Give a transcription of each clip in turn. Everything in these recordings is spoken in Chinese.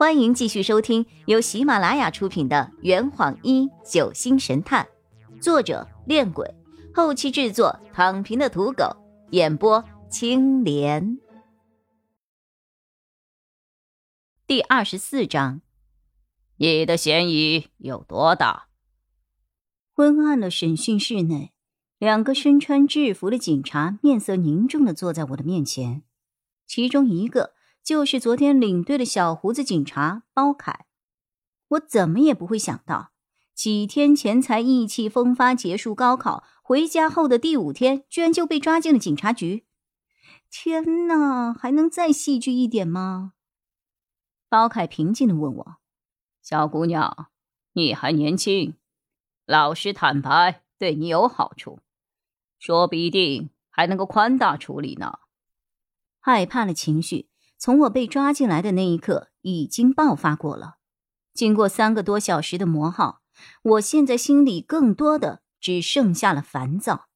欢迎继续收听由喜马拉雅出品的《圆谎一九星神探》，作者：恋鬼，后期制作：躺平的土狗，演播：青莲。第二十四章，你的嫌疑有多大？昏暗的审讯室内，两个身穿制服的警察面色凝重的坐在我的面前，其中一个。就是昨天领队的小胡子警察包凯，我怎么也不会想到，几天前才意气风发结束高考回家后的第五天，居然就被抓进了警察局。天哪，还能再戏剧一点吗？包凯平静的问我：“小姑娘，你还年轻，老实坦白对你有好处，说不一定还能够宽大处理呢。”害怕了情绪。从我被抓进来的那一刻，已经爆发过了。经过三个多小时的磨耗，我现在心里更多的只剩下了烦躁。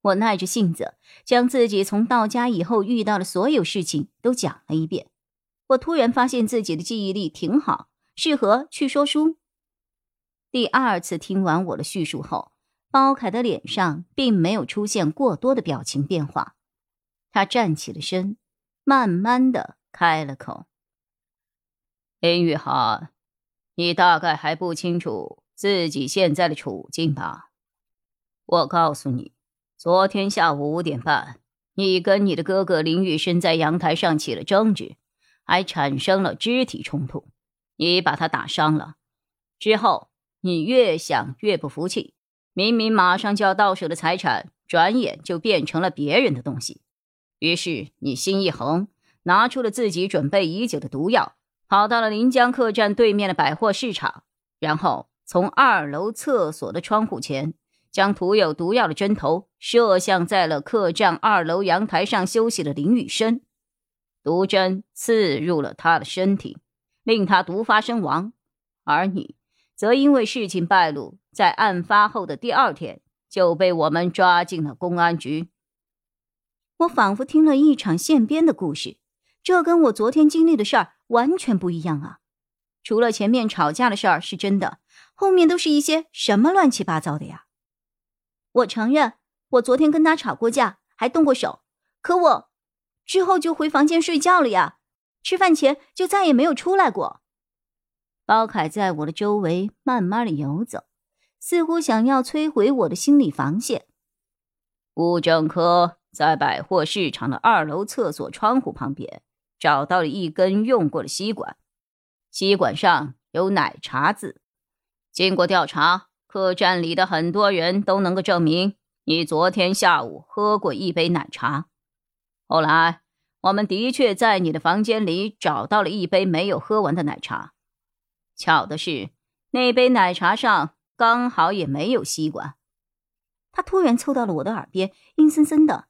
我耐着性子，将自己从到家以后遇到的所有事情都讲了一遍。我突然发现自己的记忆力挺好，适合去说书。第二次听完我的叙述后，包凯的脸上并没有出现过多的表情变化，他站起了身。慢慢的开了口：“林雨涵，你大概还不清楚自己现在的处境吧？我告诉你，昨天下午五点半，你跟你的哥哥林雨生在阳台上起了争执，还产生了肢体冲突，你把他打伤了。之后，你越想越不服气，明明马上就要到手的财产，转眼就变成了别人的东西。”于是你心一横，拿出了自己准备已久的毒药，跑到了临江客栈对面的百货市场，然后从二楼厕所的窗户前，将涂有毒药的针头射向在了客栈二楼阳台上休息的林雨生，毒针刺入了他的身体，令他毒发身亡。而你，则因为事情败露，在案发后的第二天就被我们抓进了公安局。我仿佛听了一场现编的故事，这跟我昨天经历的事儿完全不一样啊！除了前面吵架的事儿是真的，后面都是一些什么乱七八糟的呀？我承认，我昨天跟他吵过架，还动过手，可我之后就回房间睡觉了呀，吃饭前就再也没有出来过。包凯在我的周围慢慢的游走，似乎想要摧毁我的心理防线。物证科。在百货市场的二楼厕所窗户旁边，找到了一根用过的吸管，吸管上有奶茶字。经过调查，客栈里的很多人都能够证明你昨天下午喝过一杯奶茶。后来，我们的确在你的房间里找到了一杯没有喝完的奶茶。巧的是，那杯奶茶上刚好也没有吸管。他突然凑到了我的耳边，阴森森的。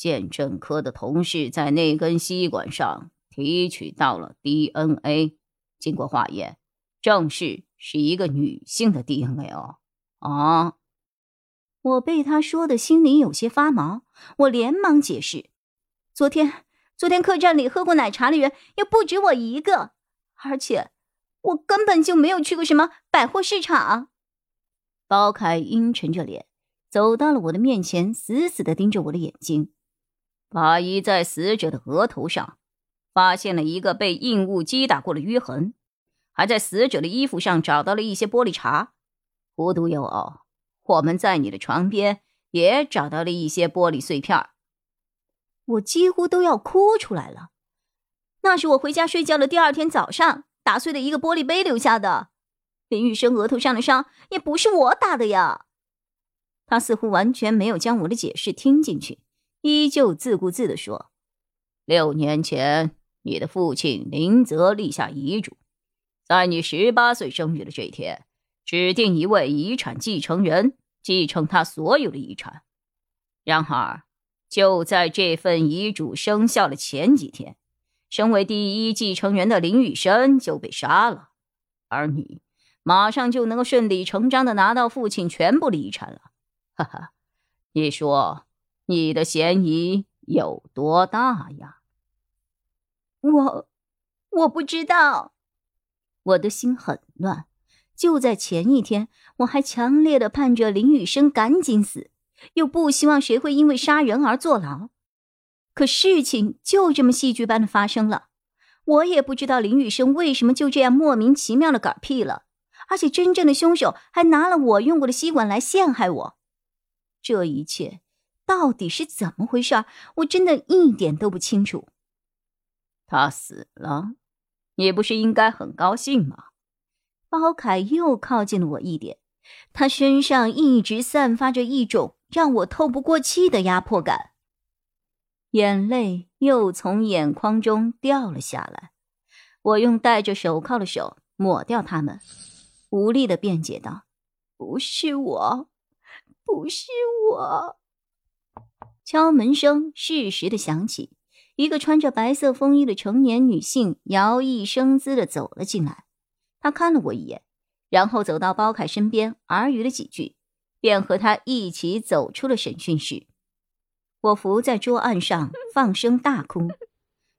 鉴证科的同事在那根吸管上提取到了 DNA，经过化验，正是是一个女性的 DNA 哦。啊！我被他说的心里有些发毛，我连忙解释：昨天，昨天客栈里喝过奶茶的人又不止我一个，而且我根本就没有去过什么百货市场。包凯阴沉着脸走到了我的面前，死死的盯着我的眼睛。法医在死者的额头上发现了一个被硬物击打过的淤痕，还在死者的衣服上找到了一些玻璃碴。无独有偶，我们在你的床边也找到了一些玻璃碎片。我几乎都要哭出来了。那是我回家睡觉的第二天早上打碎的一个玻璃杯留下的。林玉生额头上的伤也不是我打的呀。他似乎完全没有将我的解释听进去。依旧自顾自地说：“六年前，你的父亲林泽立下遗嘱，在你十八岁生日的这一天，指定一位遗产继承人继承他所有的遗产。然而，就在这份遗嘱生效的前几天，身为第一继承人的林雨生就被杀了，而你马上就能够顺理成章的拿到父亲全部的遗产了。哈哈，你说？”你的嫌疑有多大呀？我，我不知道。我的心很乱。就在前一天，我还强烈的盼着林雨生赶紧死，又不希望谁会因为杀人而坐牢。可事情就这么戏剧般的发生了。我也不知道林雨生为什么就这样莫名其妙的嗝屁了，而且真正的凶手还拿了我用过的吸管来陷害我。这一切到底是怎么回事？我真的一点都不清楚。他死了，你不是应该很高兴吗？包凯又靠近了我一点，他身上一直散发着一种让我透不过气的压迫感，眼泪又从眼眶中掉了下来。我用戴着手铐的手抹掉它们，无力的辩解道：“不是我，不是我。”敲门声适时的响起，一个穿着白色风衣的成年女性摇曳生姿的走了进来。她看了我一眼，然后走到包凯身边，耳语了几句，便和他一起走出了审讯室。我伏在桌案上 放声大哭。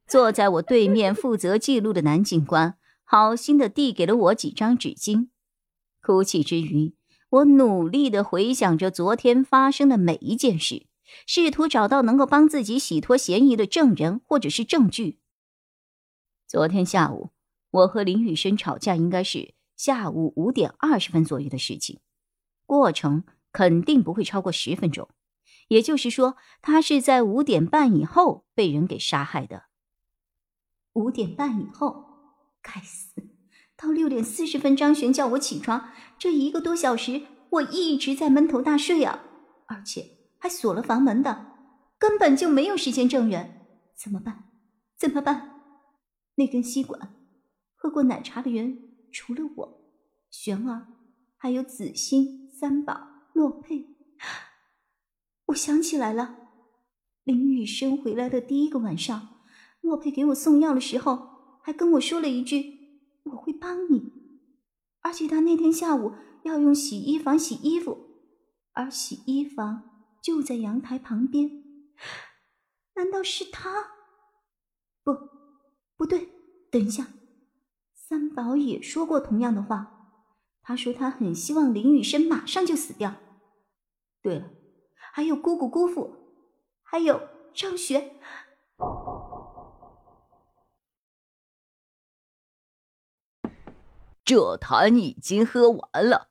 坐在我对面负责记录的男警官好心的递给了我几张纸巾。哭泣之余，我努力的回想着昨天发生的每一件事，试图找到能够帮自己洗脱嫌疑的证人或者是证据。昨天下午。我和林雨生吵架应该是下午五点二十分左右的事情，过程肯定不会超过十分钟，也就是说，他是在五点半以后被人给杀害的。五点半以后，该死！到六点四十分，张璇叫我起床，这一个多小时我一直在闷头大睡啊，而且还锁了房门的，根本就没有时间证人，怎么办？怎么办？那根吸管。喝过奶茶的人除了我，玄儿，还有子欣、三宝、洛佩。我想起来了，林雨生回来的第一个晚上，洛佩给我送药的时候，还跟我说了一句：“我会帮你。”而且他那天下午要用洗衣房洗衣服，而洗衣房就在阳台旁边。难道是他？不，不对，等一下。三宝也说过同样的话，他说他很希望林雨生马上就死掉。对了，还有姑姑、姑父，还有张雪。这坛已经喝完了，